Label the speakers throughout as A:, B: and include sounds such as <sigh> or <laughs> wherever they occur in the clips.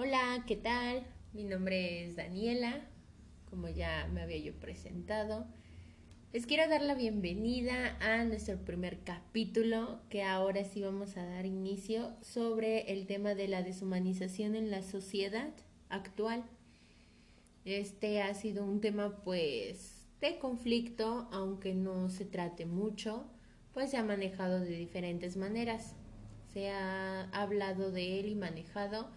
A: Hola, ¿qué tal? Mi nombre es Daniela, como ya me había yo presentado. Les quiero dar la bienvenida a nuestro primer capítulo, que ahora sí vamos a dar inicio sobre el tema de la deshumanización en la sociedad actual. Este ha sido un tema pues de conflicto, aunque no se trate mucho, pues se ha manejado de diferentes maneras. Se ha hablado de él y manejado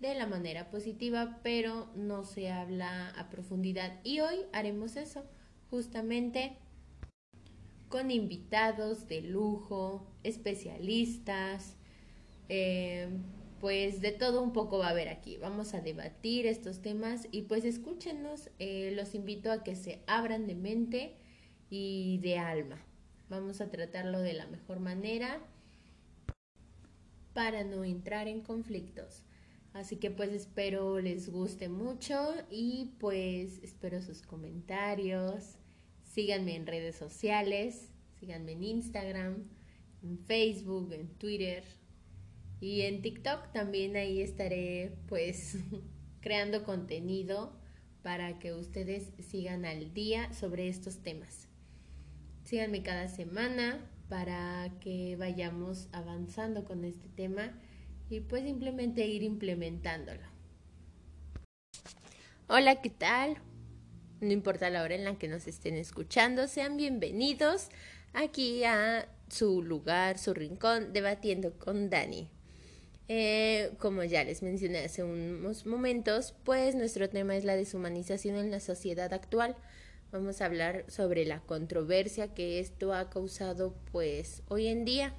A: de la manera positiva, pero no se habla a profundidad. Y hoy haremos eso, justamente con invitados de lujo, especialistas, eh, pues de todo un poco va a haber aquí. Vamos a debatir estos temas y pues escúchenos, eh, los invito a que se abran de mente y de alma. Vamos a tratarlo de la mejor manera para no entrar en conflictos. Así que pues espero les guste mucho y pues espero sus comentarios. Síganme en redes sociales, síganme en Instagram, en Facebook, en Twitter y en TikTok también ahí estaré pues <laughs> creando contenido para que ustedes sigan al día sobre estos temas. Síganme cada semana para que vayamos avanzando con este tema y pues simplemente ir implementándolo. Hola, ¿qué tal? No importa la hora en la que nos estén escuchando, sean bienvenidos aquí a su lugar, su rincón, debatiendo con Dani. Eh, como ya les mencioné hace unos momentos, pues nuestro tema es la deshumanización en la sociedad actual. Vamos a hablar sobre la controversia que esto ha causado pues hoy en día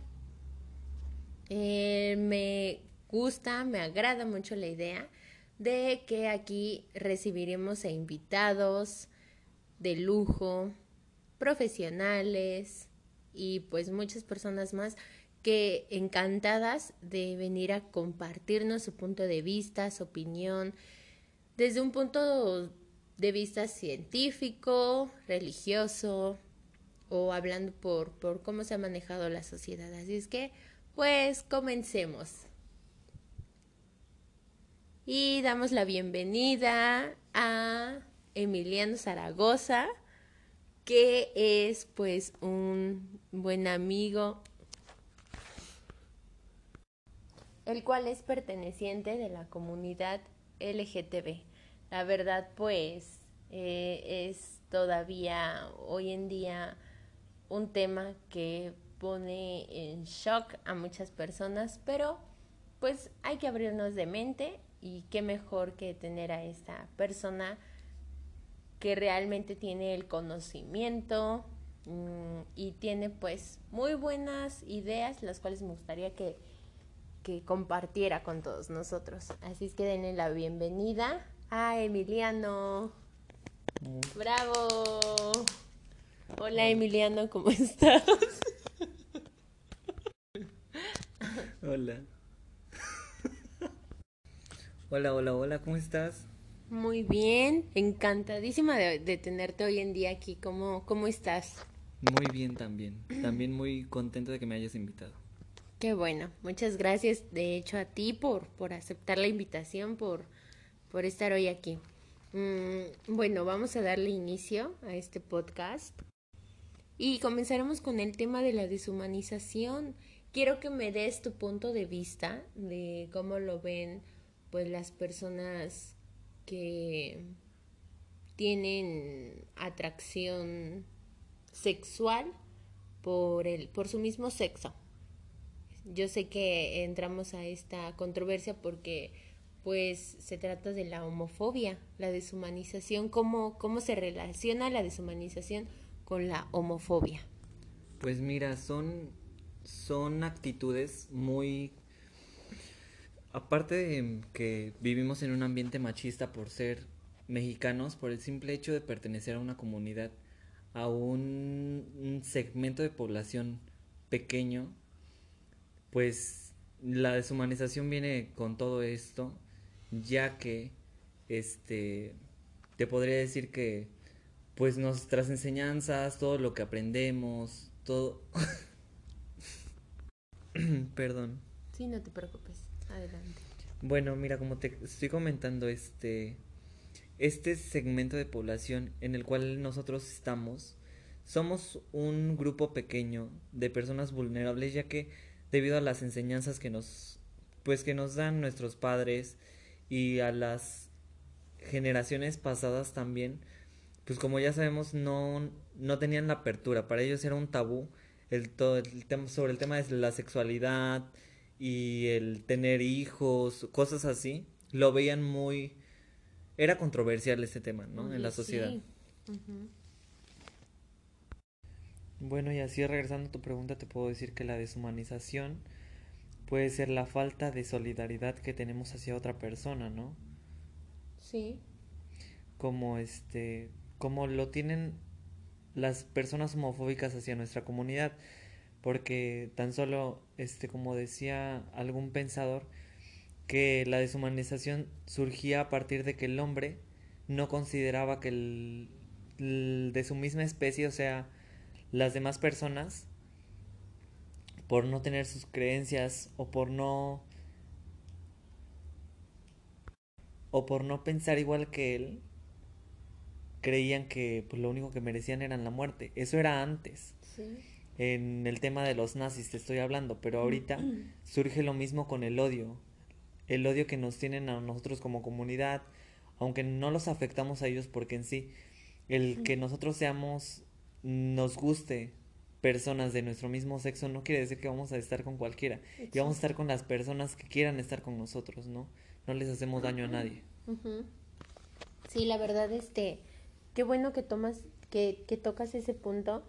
A: eh, me gusta, me agrada mucho la idea de que aquí recibiremos a invitados de lujo, profesionales y pues muchas personas más que encantadas de venir a compartirnos su punto de vista, su opinión, desde un punto de vista científico, religioso o hablando por, por cómo se ha manejado la sociedad. Así es que pues comencemos. Y damos la bienvenida a Emiliano Zaragoza, que es pues un buen amigo, el cual es perteneciente de la comunidad LGTB. La verdad pues eh, es todavía hoy en día un tema que pone en shock a muchas personas, pero pues hay que abrirnos de mente y qué mejor que tener a esta persona que realmente tiene el conocimiento mm, y tiene pues muy buenas ideas las cuales me gustaría que, que compartiera con todos nosotros. Así es que denle la bienvenida a Emiliano. Bravo. Hola Emiliano, ¿cómo estás?
B: Hola. hola, hola, hola, ¿cómo estás?
A: Muy bien, encantadísima de, tenerte hoy en día aquí. ¿Cómo, ¿Cómo estás?
B: Muy bien también. También muy contento de que me hayas invitado.
A: Qué bueno, muchas gracias de hecho a ti por, por aceptar la invitación, por, por estar hoy aquí. Mm, bueno, vamos a darle inicio a este podcast y comenzaremos con el tema de la deshumanización quiero que me des tu punto de vista de cómo lo ven pues las personas que tienen atracción sexual por el por su mismo sexo. Yo sé que entramos a esta controversia porque pues se trata de la homofobia, la deshumanización, cómo cómo se relaciona la deshumanización con la homofobia.
B: Pues mira, son son actitudes muy... Aparte de que vivimos en un ambiente machista por ser mexicanos, por el simple hecho de pertenecer a una comunidad, a un, segmento de población pequeño, pues la deshumanización viene con todo esto, ya que este te podría decir que pues nuestras enseñanzas, todo lo que aprendemos, todo <laughs> <clears throat> Perdón.
A: Sí, no te preocupes. Adelante.
B: Bueno, mira, como te estoy comentando, este, este segmento de población en el cual nosotros estamos, somos un grupo pequeño de personas vulnerables, ya que debido a las enseñanzas que nos, pues que nos dan nuestros padres y a las generaciones pasadas también, pues como ya sabemos, no, no tenían la apertura. Para ellos era un tabú el, todo el tema, sobre el tema de la sexualidad y el tener hijos, cosas así. Lo veían muy... Era controversial este tema, ¿no? en la sociedad. Bueno, y así regresando a tu pregunta, te puedo decir que la deshumanización puede ser la falta de solidaridad que tenemos hacia otra persona, ¿no?
A: Sí.
B: Como este, como lo tienen las personas homofóbicas hacia nuestra comunidad, porque tan solo, este, como decía algún pensador, que la deshumanización surgía a partir de que el hombre no consideraba que el, de su misma especie, o sea, las demás personas, por no tener sus creencias o por no o por no pensar igual que él, creían que pues, lo único que merecían eran la muerte. Eso era antes. En el tema de los nazis te estoy hablando, pero ahorita <clears throat> surge lo mismo con el odio. El odio que nos tienen a nosotros como comunidad, aunque no los afectamos a ellos porque en sí, el que nosotros seamos, nos guste personas de nuestro mismo sexo no quiere decir que vamos a estar con cualquiera. Y vamos a estar con las personas que quieran estar con nosotros, ¿no? No les hacemos daño a nadie.
A: Sí, la verdad, este, qué bueno que tomas, que, tocas ese punto,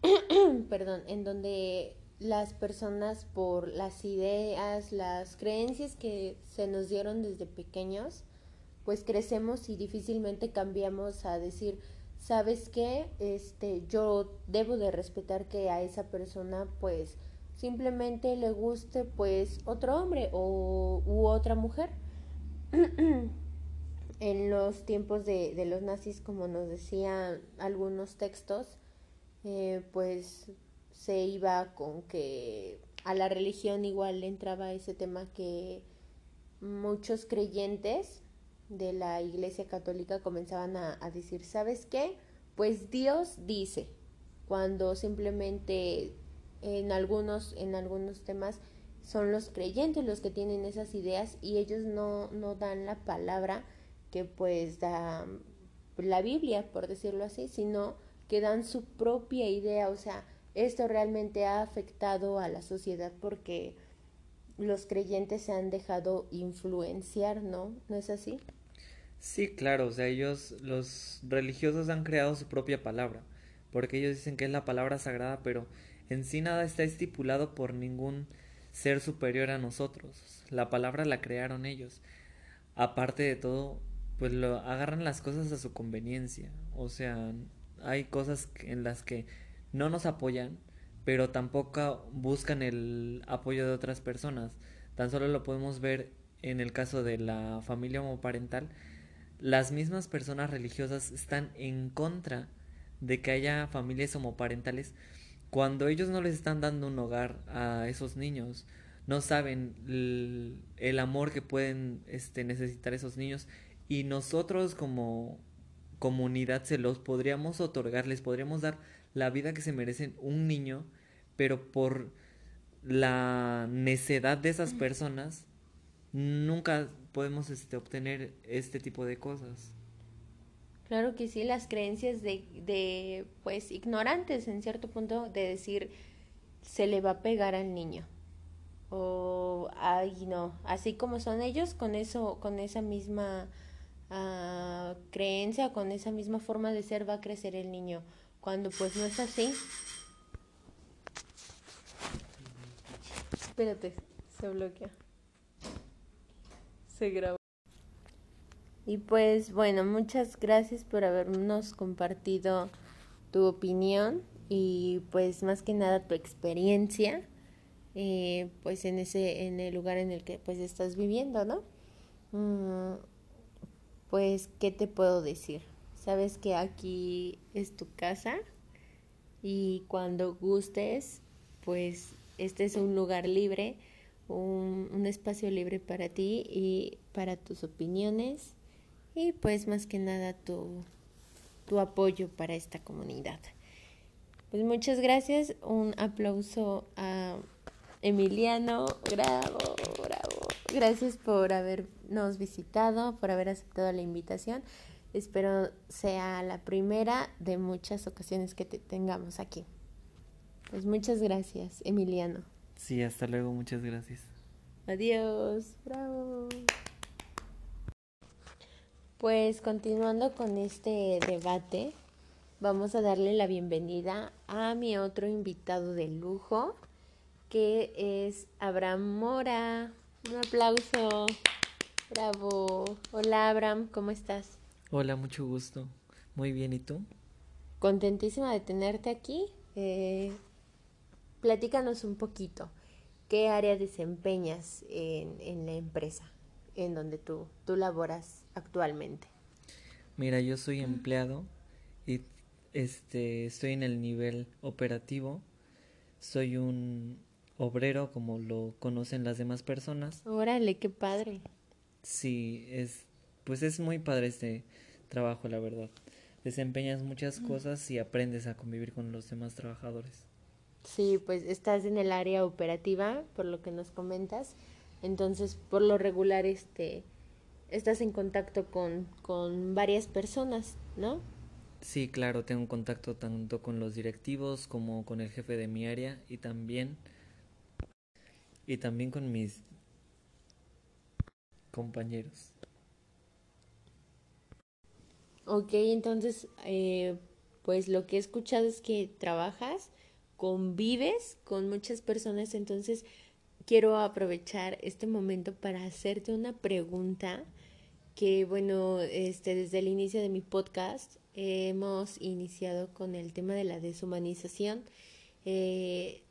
A: <clears throat> perdón, en donde las personas por las ideas, las creencias que se nos dieron desde pequeños, pues crecemos y difícilmente cambiamos a decir, ¿sabes qué? Este, yo debo de respetar que a esa persona pues simplemente le guste pues otro hombre o u otra mujer. <clears throat> en los tiempos de, los nazis, como nos decían algunos textos, eh, pues se iba con que a la religión igual entraba ese tema que muchos creyentes de la iglesia católica comenzaban a, a decir, ¿sabes qué? Pues Dios dice, cuando simplemente en algunos, en algunos temas son los creyentes los que tienen esas ideas y ellos no, no dan la palabra que pues da la Biblia, por decirlo así, sino que dan su propia idea, o sea, esto realmente ha afectado a la sociedad porque los creyentes se han dejado influenciar, ¿no? ¿No es así?
B: Sí, claro, o sea, ellos, los religiosos han creado su propia palabra, porque ellos dicen que es la palabra sagrada, pero en sí nada está estipulado por ningún ser superior a nosotros. La palabra la crearon ellos. Aparte de todo, pues lo agarran las cosas a su conveniencia. O sea, hay cosas en las que no nos apoyan, pero tampoco buscan el apoyo de otras personas. Tan solo lo podemos ver en el caso de la familia homoparental. Las mismas personas religiosas están en contra de que haya familias homoparentales cuando ellos no les están dando un hogar a esos niños. No saben el, amor que pueden este, necesitar esos niños y nosotros como comunidad se los podríamos otorgar, les podríamos dar la vida que se merecen un niño, pero por la necedad de esas personas nunca podemos este, obtener este tipo de cosas.
A: Claro que sí, las creencias de, de, pues, ignorantes en cierto punto de decir, se le va a pegar al niño. O, ay, no, así como son ellos, con eso, con esa misma creencia, con esa misma forma de ser va a crecer el niño. Cuando pues no es así. Espérate, se bloquea. Se graba. Y pues bueno, muchas gracias por habernos compartido tu opinión y pues más que nada tu experiencia eh, pues en ese en el lugar en el que pues estás viviendo, ¿no? Mm, pues, ¿qué te puedo decir? Sabes que aquí es tu casa y cuando gustes, pues este es un lugar libre, un, espacio libre para ti y para tus opiniones y pues más que nada tu, tu apoyo para esta comunidad. Pues muchas gracias, un aplauso a Emiliano, bravo, bravo. Gracias por habernos visitado, por haber aceptado la invitación. Espero sea la primera de muchas ocasiones que te tengamos aquí. Pues muchas gracias, Emiliano.
B: Sí, hasta luego, muchas gracias.
A: Adiós, bravo. Pues continuando con este debate, vamos a darle la bienvenida a mi otro invitado de lujo, que es Abraham Mora. Un aplauso. Bravo. Hola Abraham, ¿cómo estás?
B: Hola, mucho gusto. Muy bien, ¿y tú?
A: Contentísima de tenerte aquí. Eh, platícanos un poquito. ¿Qué área desempeñas en, en la empresa en donde tú, tú laboras actualmente?
B: Mira, yo soy empleado y este estoy en el nivel operativo. Soy un obrero como lo conocen las demás personas.
A: Órale, qué padre.
B: Sí, es pues es muy padre este trabajo, la verdad. Desempeñas muchas cosas y aprendes a convivir con los demás trabajadores.
A: Sí, pues estás en el área operativa, por lo que nos comentas. Entonces, por lo regular, este, estás en contacto con, con varias personas, ¿no?
B: Sí, claro, tengo contacto tanto con los directivos como con el jefe de mi área y también y también con mis compañeros.
A: Ok, entonces, eh, pues lo que he escuchado es que trabajas, convives con muchas personas, entonces quiero aprovechar este momento para hacerte una pregunta que, bueno, este, desde el inicio de mi podcast hemos iniciado con el tema de la deshumanización. Eh,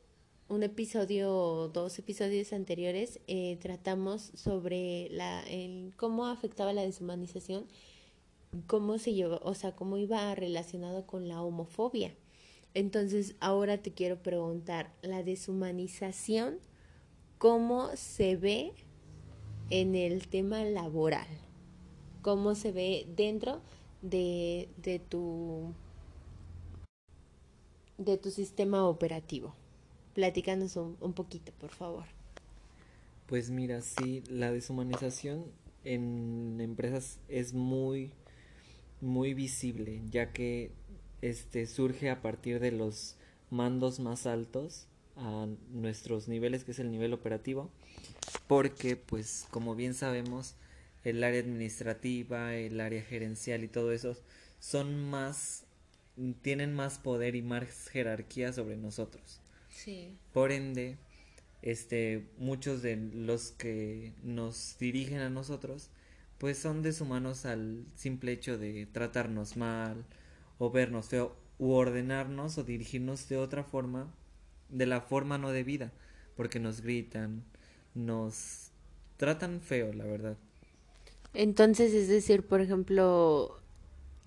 A: un episodio, dos episodios anteriores, eh, tratamos sobre la, el, cómo afectaba la deshumanización cómo se lleva, o sea, cómo iba relacionado con la homofobia. Entonces, ahora te quiero preguntar, la deshumanización, ¿cómo se ve en el tema laboral? ¿Cómo se ve dentro de, de tu de tu sistema operativo? Platícanos un, un poquito, por favor.
B: Pues mira, sí, la deshumanización en empresas es muy muy visible, ya que este surge a partir de los mandos más altos a nuestros niveles, que es el nivel operativo, porque pues como bien sabemos, el área administrativa, el área gerencial y todo eso son más tienen más poder y más jerarquía sobre nosotros.
A: Sí.
B: Por ende, este muchos de los que nos dirigen a nosotros pues son deshumanos al simple hecho de tratarnos mal o vernos feo u ordenarnos o dirigirnos de otra forma, de la forma no debida, porque nos gritan, nos tratan feo, la verdad.
A: Entonces, es decir, por ejemplo,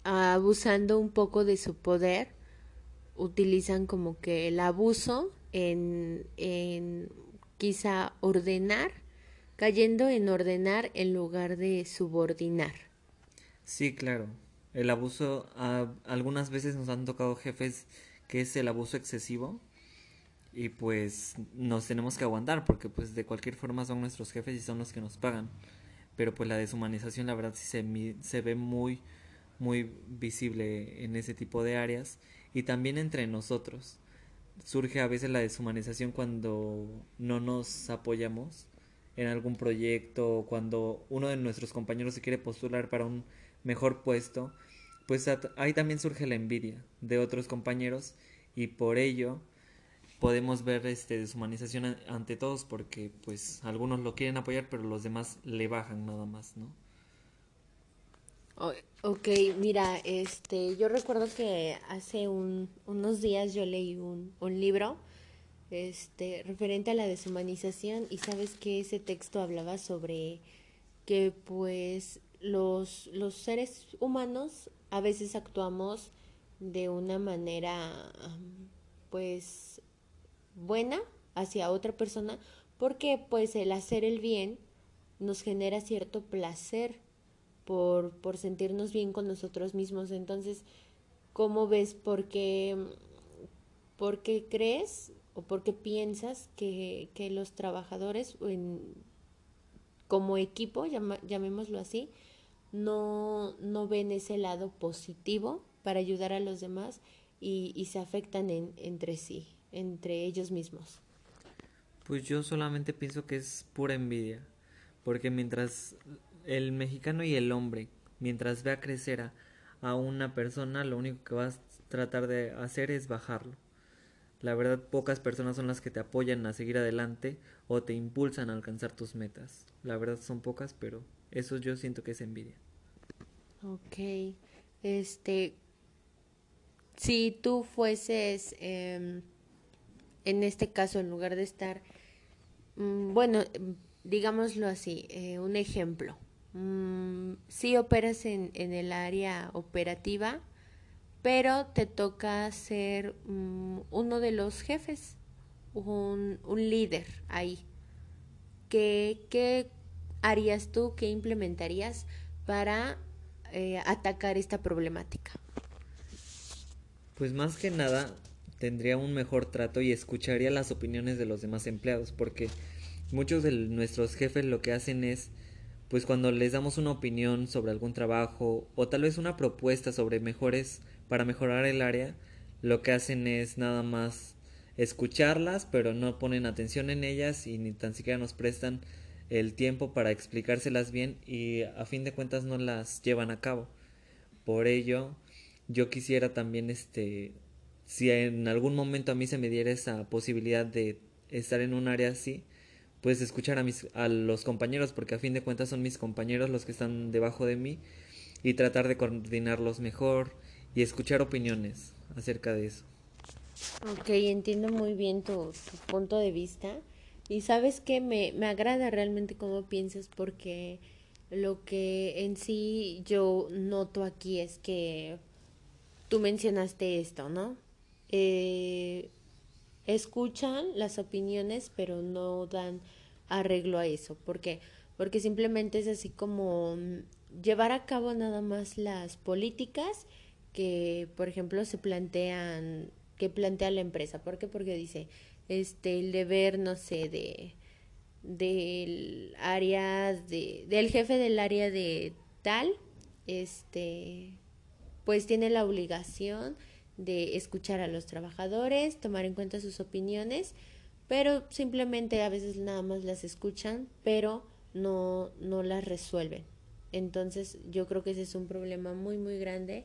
A: abusando un poco de su poder, utilizan como que el abuso en, quizá ordenar cayendo en ordenar en lugar de subordinar.
B: Sí, claro. El abuso, algunas veces nos han tocado jefes que es el abuso excesivo y pues nos tenemos que aguantar porque pues de cualquier forma son nuestros jefes y son los que nos pagan. Pero pues la deshumanización la verdad sí se, se ve muy, muy visible en ese tipo de áreas y también entre nosotros. Surge a veces la deshumanización cuando no nos apoyamos en algún proyecto, cuando uno de nuestros compañeros se quiere postular para un mejor puesto, pues ahí también surge la envidia de otros compañeros y por ello podemos ver este deshumanización ante todos porque pues algunos lo quieren apoyar pero los demás le bajan nada más, ¿no?
A: Ok, mira, este, yo recuerdo que hace un, unos días yo leí un, un libro este, referente a la deshumanización y sabes que ese texto hablaba sobre que pues los, los seres humanos a veces actuamos de una manera pues buena hacia otra persona porque pues el hacer el bien nos genera cierto placer por, por sentirnos bien con nosotros mismos. Entonces, ¿cómo ves? ¿Por qué, por qué crees o por qué piensas que, que los trabajadores como equipo, llamémoslo así, no, no ven ese lado positivo para ayudar a los demás y, y se afectan en, entre sí, entre ellos mismos?
B: Pues yo solamente pienso que es pura envidia, porque mientras el mexicano y el hombre, mientras vea crecer a, a una persona, lo único que va a tratar de hacer es bajarlo. La verdad, pocas personas son las que te apoyan a seguir adelante o te impulsan a alcanzar tus metas. La verdad son pocas, pero eso yo siento que es envidia.
A: Ok. Este, si tú fueses, em, en este caso, en lugar de estar, mm, bueno, digámoslo así, eh, un ejemplo. Mm, si operas en, en el área operativa, pero te toca ser mm, uno de los jefes, un, un líder ahí. ¿Qué, ¿Qué, harías tú, qué implementarías para eh, atacar esta problemática?
B: Pues más que nada tendría un mejor trato y escucharía las opiniones de los demás empleados, porque muchos de nuestros jefes lo que hacen es pues cuando les damos una opinión sobre algún trabajo o tal vez una propuesta sobre mejores para mejorar el área, lo que hacen es nada más escucharlas, pero no ponen atención en ellas y ni tan siquiera nos prestan el tiempo para explicárselas bien y a fin de cuentas no las llevan a cabo. Por ello, yo quisiera también este si en algún momento a mí se me diera esa posibilidad de estar en un área así, pues escuchar a, mis, a los compañeros, porque a fin de cuentas son mis compañeros los que están debajo de mí, y tratar de coordinarlos mejor y escuchar opiniones acerca de eso.
A: Ok, entiendo muy bien tu, punto de vista. Y sabes que me, me agrada realmente cómo piensas porque lo que en sí yo noto aquí es que tú mencionaste esto, ¿no? Eh, escuchan las opiniones, pero no dan arreglo a eso. ¿Por qué? Porque simplemente es así como mm, llevar a cabo nada más las políticas que, por ejemplo, se plantean, que plantea la empresa. ¿Por qué? Porque dice, este, el deber, no sé, de del área de del jefe del área de tal este pues tiene la obligación de escuchar a los trabajadores, tomar en cuenta sus opiniones, pero simplemente a veces nada más las escuchan, pero no, no las resuelven. Entonces yo creo que ese es un problema muy, muy grande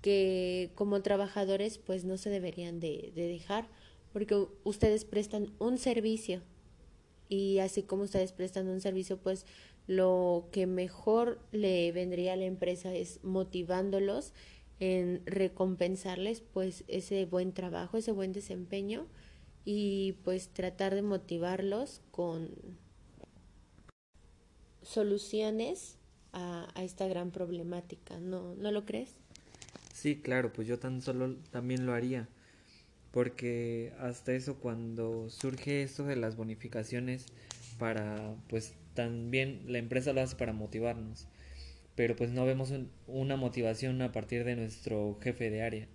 A: que como trabajadores pues no se deberían de, de dejar porque ustedes prestan un servicio y así como ustedes prestan un servicio pues lo que mejor le vendría a la empresa es motivándolos en recompensarles pues ese buen trabajo, ese buen desempeño y pues tratar de motivarlos con soluciones a, esta gran problemática, ¿no, ¿no lo crees?
B: Sí, claro, pues yo tan solo también lo haría, porque hasta eso cuando surge esto de las bonificaciones para, pues también la empresa lo hace para motivarnos pero pues no vemos una motivación a partir de nuestro jefe de área,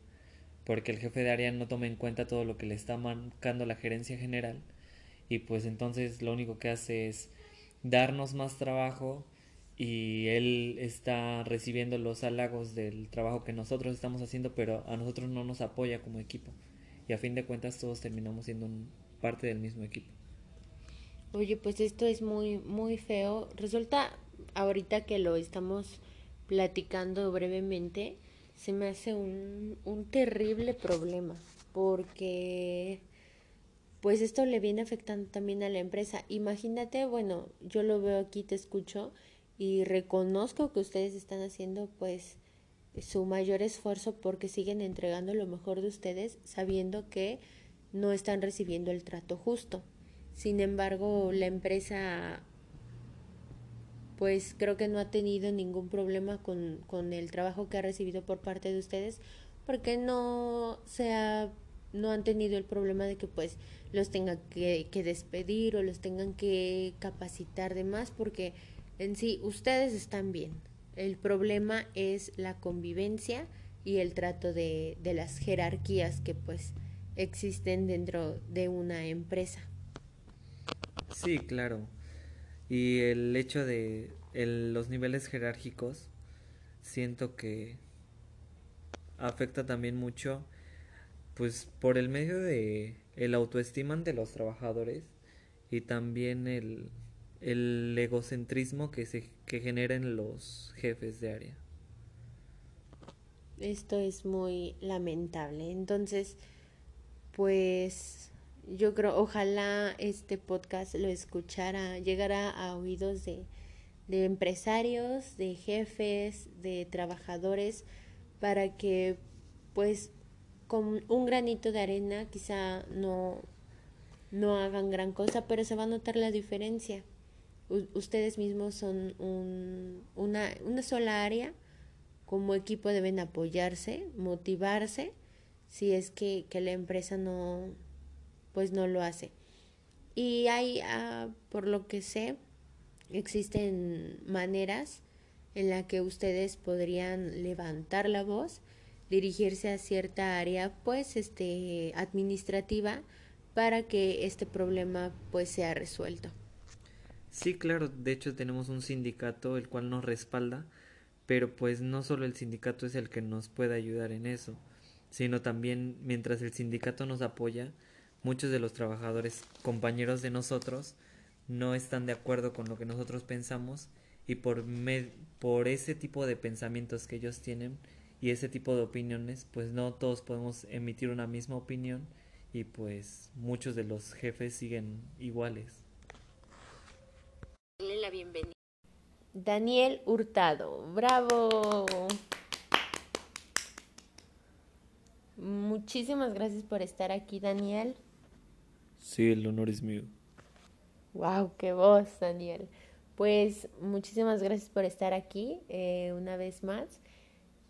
B: porque el jefe de área no toma en cuenta todo lo que le está marcando la gerencia general y pues entonces lo único que hace es darnos más trabajo y él está recibiendo los halagos del trabajo que nosotros estamos haciendo, pero a nosotros no nos apoya como equipo. Y a fin de cuentas todos terminamos siendo parte del mismo equipo.
A: Oye, pues esto es muy muy feo. Resulta ahorita que lo estamos platicando brevemente, se me hace un, un terrible problema porque pues esto le viene afectando también a la empresa. Imagínate, bueno, yo lo veo aquí, te escucho y reconozco que ustedes están haciendo pues su mayor esfuerzo porque siguen entregando lo mejor de ustedes sabiendo que no están recibiendo el trato justo. Sin embargo, la empresa pues creo que no ha tenido ningún problema con, con el trabajo que ha recibido por parte de ustedes, porque no se ha no han tenido el problema de que pues los tengan que, que despedir o los tengan que capacitar de más porque en sí ustedes están bien. El problema es la convivencia y el trato de, de las jerarquías que pues existen dentro de una empresa.
B: Sí, claro. Y el hecho de los niveles jerárquicos, siento que afecta también mucho, pues por el medio de el autoestima de los trabajadores y también el, el egocentrismo que se que generan los jefes de área.
A: Esto es muy lamentable. Entonces, pues yo creo, ojalá este podcast lo escuchara, llegara a oídos de, de empresarios, de jefes, de trabajadores, para que pues con un granito de arena quizá no, no hagan gran cosa, pero se va a notar la diferencia. ustedes mismos son un, una, una sola área, como equipo deben apoyarse, motivarse si es que, que la empresa no, pues no lo hace. Y hay, ah, por lo que sé, existen maneras en la que ustedes podrían levantar la voz, dirigirse a cierta área, pues, este, administrativa, para que este problema, pues, sea resuelto.
B: Sí, claro, de hecho tenemos un sindicato el cual nos respalda, pero pues no solo el sindicato es el que nos puede ayudar en eso sino también mientras el sindicato nos apoya, muchos de los trabajadores compañeros de nosotros no están de acuerdo con lo que nosotros pensamos y por, por ese tipo de pensamientos que ellos tienen y ese tipo de opiniones, pues no todos podemos emitir una misma opinión y pues muchos de los jefes siguen iguales.
A: La bienvenida. Daniel Hurtado, bravo. Muchísimas gracias por estar aquí, Daniel.
B: Sí, el honor es mío.
A: Wow, qué voz, Daniel. Pues muchísimas gracias por estar aquí eh, una vez más.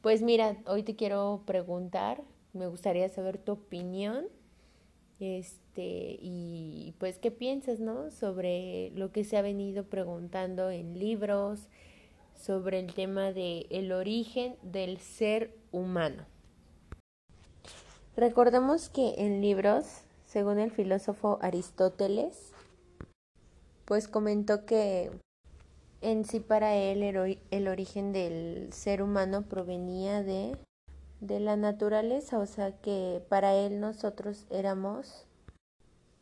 A: Pues mira, hoy te quiero preguntar, me gustaría saber tu opinión, este, y pues qué piensas, ¿no? Sobre lo que se ha venido preguntando en libros, sobre el tema de origen del ser humano. Recordemos que en libros, según el filósofo Aristóteles, pues comentó que en sí para él el, origen del ser humano provenía de, de la naturaleza, o sea que para él nosotros éramos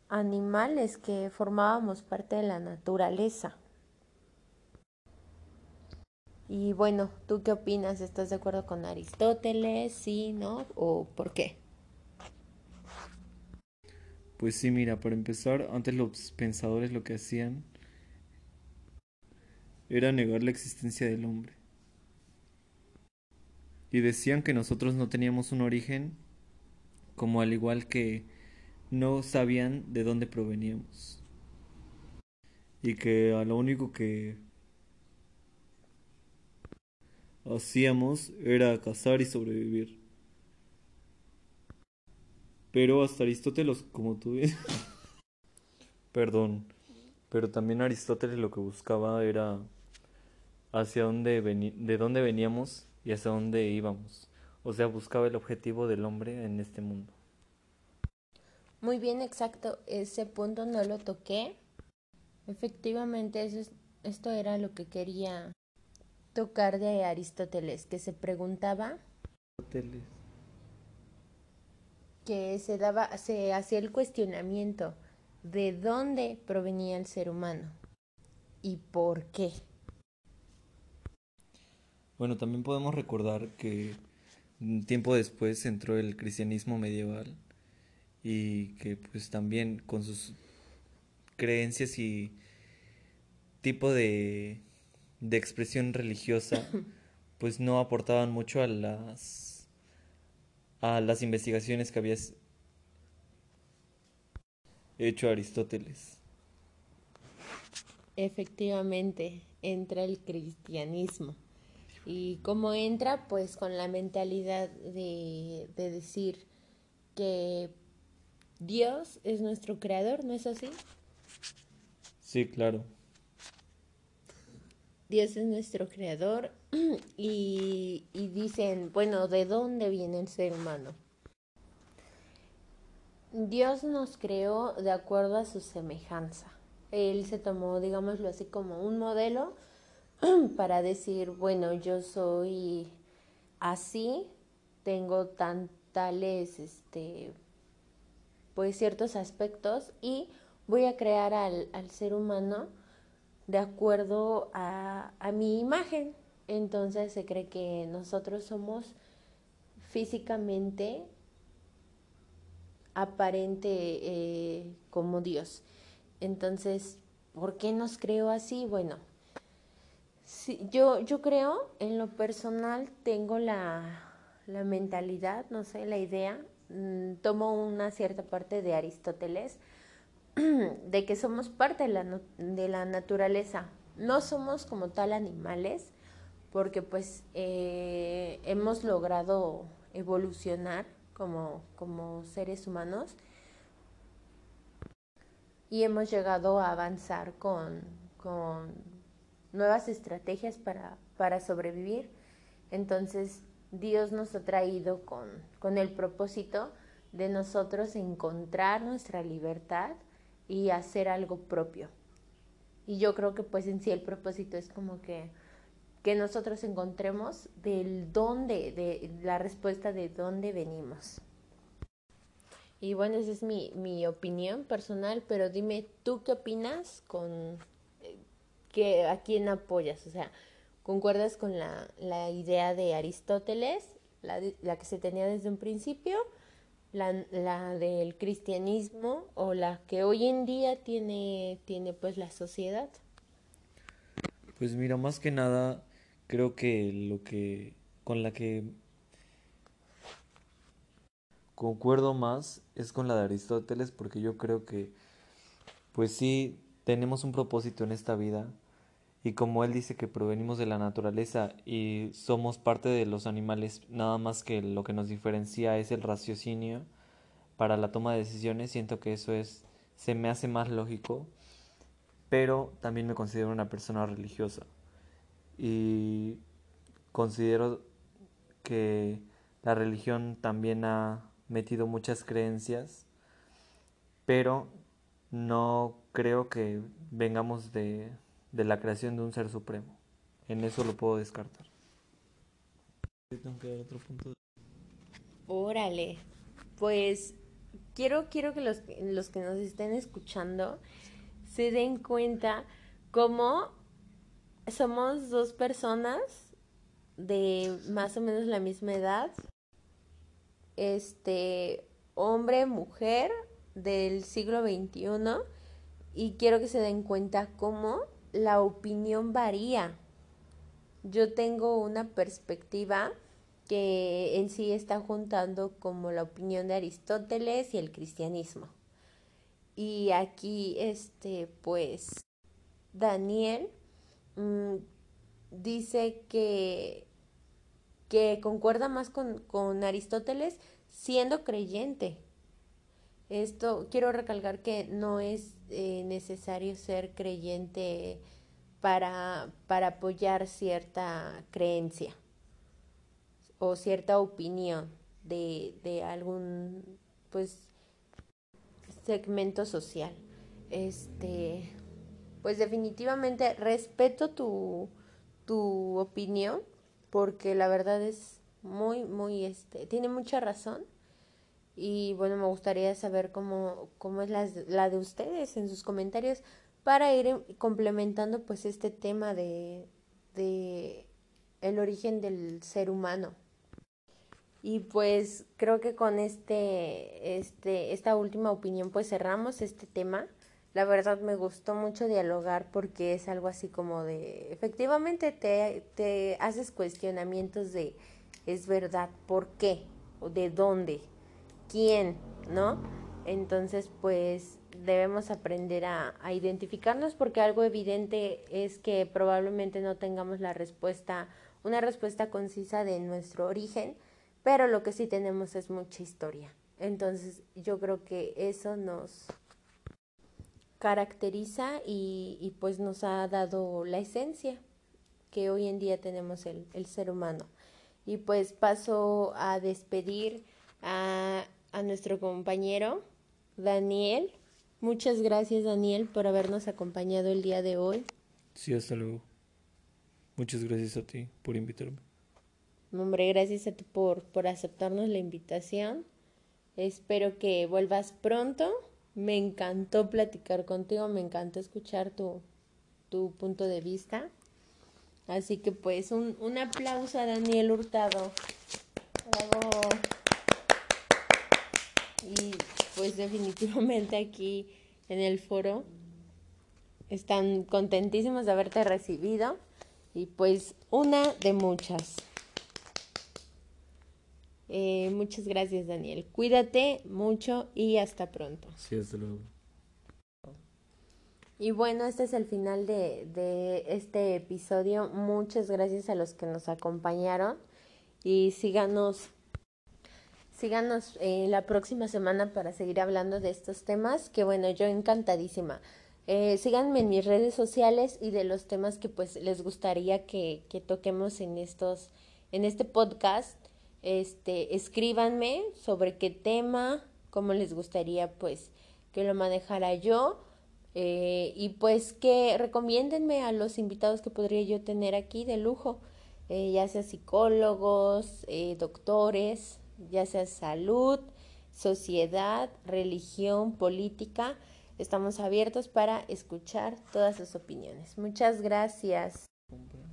A: animales que formábamos parte de la naturaleza. Y bueno, ¿tú qué opinas? ¿Estás de acuerdo con Aristóteles? ¿Sí? ¿No? ¿O por qué?
B: Pues sí, mira, para empezar, antes los pensadores lo que hacían era negar la existencia del hombre. Y decían que nosotros no teníamos un origen, como al igual que no sabían de dónde proveníamos. Y que a lo único que hacíamos era cazar y sobrevivir. Pero hasta Aristóteles, como tú dices. <laughs> Perdón. Pero también Aristóteles lo que buscaba era hacia dónde de dónde veníamos y hacia dónde íbamos. O sea, buscaba el objetivo del hombre en este mundo.
A: Muy bien, exacto. Ese punto no lo toqué. Efectivamente, eso esto era lo que quería tocar de Aristóteles, que se preguntaba. Aristóteles que se daba, se hacía el cuestionamiento de dónde provenía el ser humano y por qué.
B: Bueno, también podemos recordar que un tiempo después entró el cristianismo medieval y que pues también con sus creencias y tipo de, de expresión religiosa <coughs> pues no aportaban mucho a las a las investigaciones que habías hecho Aristóteles.
A: Efectivamente, entra el cristianismo. ¿Y cómo entra? Pues con la mentalidad de, de decir que Dios es nuestro creador, ¿no es así?
B: Sí, claro.
A: Dios es nuestro creador <clears throat> y, dicen, bueno, ¿de dónde viene el ser humano? Dios nos creó de acuerdo a su semejanza. Él se tomó, digámoslo así, como un modelo <clears throat> para decir, bueno, yo soy así, tengo tan tales, este, pues ciertos aspectos y voy a crear al, ser humano de acuerdo a mi imagen. Entonces se cree que nosotros somos físicamente aparente eh, como Dios. Entonces, ¿por qué nos creo así? Bueno, yo, yo creo, en lo personal, tengo la, la mentalidad, no sé, la idea, mm, tomo una cierta parte de Aristóteles, <clears throat> de que somos parte de la, de la naturaleza. No somos como tal animales, porque pues eh, hemos logrado evolucionar como, como seres humanos y hemos llegado a avanzar con, con nuevas estrategias para, para, sobrevivir. Entonces Dios nos ha traído con, con el propósito de nosotros encontrar nuestra libertad y hacer algo propio. Y yo creo que pues en sí el propósito es como que, que nosotros encontremos del dónde, de la respuesta de dónde venimos. Y bueno, esa es mi, mi opinión personal, pero dime, ¿tú qué opinas con eh, a quién apoyas? O sea, ¿concuerdas con la, la idea de Aristóteles, la, la que se tenía desde un principio? la, la del cristianismo o la que hoy en día tiene, tiene pues la sociedad?
B: Pues mira, más que nada, creo que lo que con la que concuerdo más es con la de Aristóteles porque yo creo que pues sí tenemos un propósito en esta vida y como él dice que provenimos de la naturaleza y somos parte de los animales, nada más que lo que nos diferencia es el raciocinio para la toma de decisiones, siento que eso es se me hace más lógico, pero también me considero una persona religiosa y considero que la religión también ha metido muchas creencias, pero no creo que vengamos de de la creación de un ser supremo. En eso lo puedo descartar.
A: Órale, pues quiero, quiero que los, los que nos estén escuchando se den cuenta cómo somos dos personas de más o menos la misma edad, este, hombre, mujer del siglo XXI, y quiero que se den cuenta cómo la opinión varía. Yo tengo una perspectiva que en sí está juntando como la opinión de Aristóteles y el cristianismo. Y aquí, este, pues, Daniel mm, dice que, que concuerda más con, con Aristóteles siendo creyente. Esto quiero recalcar que no es eh, necesario ser creyente para, para apoyar cierta creencia o cierta opinión de, de algún pues segmento social. Este, pues definitivamente respeto tu, tu opinión porque la verdad es muy, muy, este, tiene mucha razón y bueno, me gustaría saber cómo, cómo es la, la de ustedes en sus comentarios para ir complementando pues este tema de, de el origen del ser humano. Y pues creo que con este, este, esta última opinión pues cerramos este tema. La verdad me gustó mucho dialogar porque es algo así como de, efectivamente te, te haces cuestionamientos de, es verdad, ¿por qué? ¿O de dónde? quién, ¿no? Entonces, pues debemos aprender a, a, identificarnos porque algo evidente es que probablemente no tengamos la respuesta, una respuesta concisa de nuestro origen, pero lo que sí tenemos es mucha historia. Entonces yo creo que eso nos caracteriza y, y pues nos ha dado la esencia que hoy en día tenemos el, el ser humano. Y pues paso a despedir a, a nuestro compañero Daniel. Muchas gracias Daniel por habernos acompañado el día de hoy.
B: Sí, hasta luego. Muchas gracias a ti por invitarme.
A: Hombre, gracias a ti por, por aceptarnos la invitación. Espero que vuelvas pronto. Me encantó platicar contigo, me encantó escuchar tu, tu punto de vista. Así que pues un, un aplauso a Daniel Hurtado. Y pues definitivamente aquí en el foro están contentísimos de haberte recibido y pues una de muchas. Eh, muchas gracias, Daniel. Cuídate mucho y hasta pronto.
B: Sí, hasta luego.
A: Y bueno, este es el final de, de este episodio. Muchas gracias a los que nos acompañaron y síganos síganos eh, la próxima semana para seguir hablando de estos temas, que bueno, yo encantadísima. Eh, síganme en mis redes sociales y de los temas que pues les gustaría que, que toquemos en estos, en este podcast. Este, escríbanme sobre qué tema, cómo les gustaría pues que lo manejara yo. Eh, y pues que recomiéndenme a los invitados que podría yo tener aquí de lujo, eh, ya sea psicólogos, eh, doctores, ya sea salud, sociedad, religión, política. Estamos abiertos para escuchar todas sus opiniones. Muchas gracias.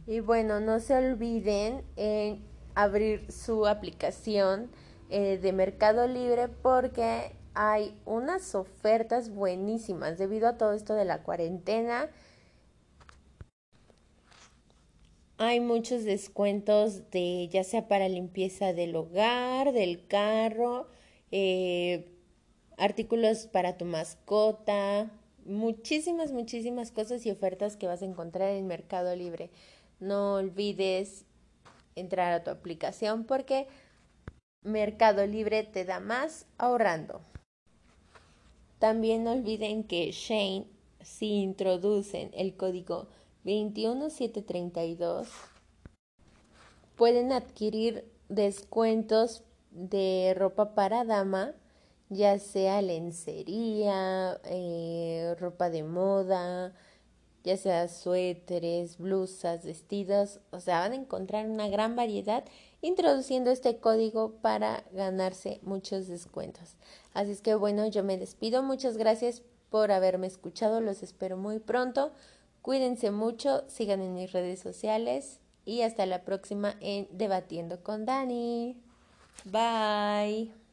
A: Y bueno, no se olviden en abrir su aplicación eh, de Mercado Libre porque hay unas ofertas buenísimas debido a todo esto de la cuarentena. Hay muchos descuentos de ya sea para limpieza del hogar, del carro, eh, artículos para tu mascota, muchísimas, muchísimas cosas y ofertas que vas a encontrar en Mercado Libre. No olvides entrar a tu aplicación porque Mercado Libre te da más ahorrando. También no olviden que Shane, si introducen el código 21732, pueden adquirir descuentos de ropa para dama, ya sea lencería, eh, ropa de moda, ya sea suéteres, blusas, vestidos, o sea, van a encontrar una gran variedad introduciendo este código para ganarse muchos descuentos. Así es que bueno, yo me despido, muchas gracias por haberme escuchado, los espero muy pronto, cuídense mucho, sigan en mis redes sociales y hasta la próxima en Debatiendo con Dani. Bye.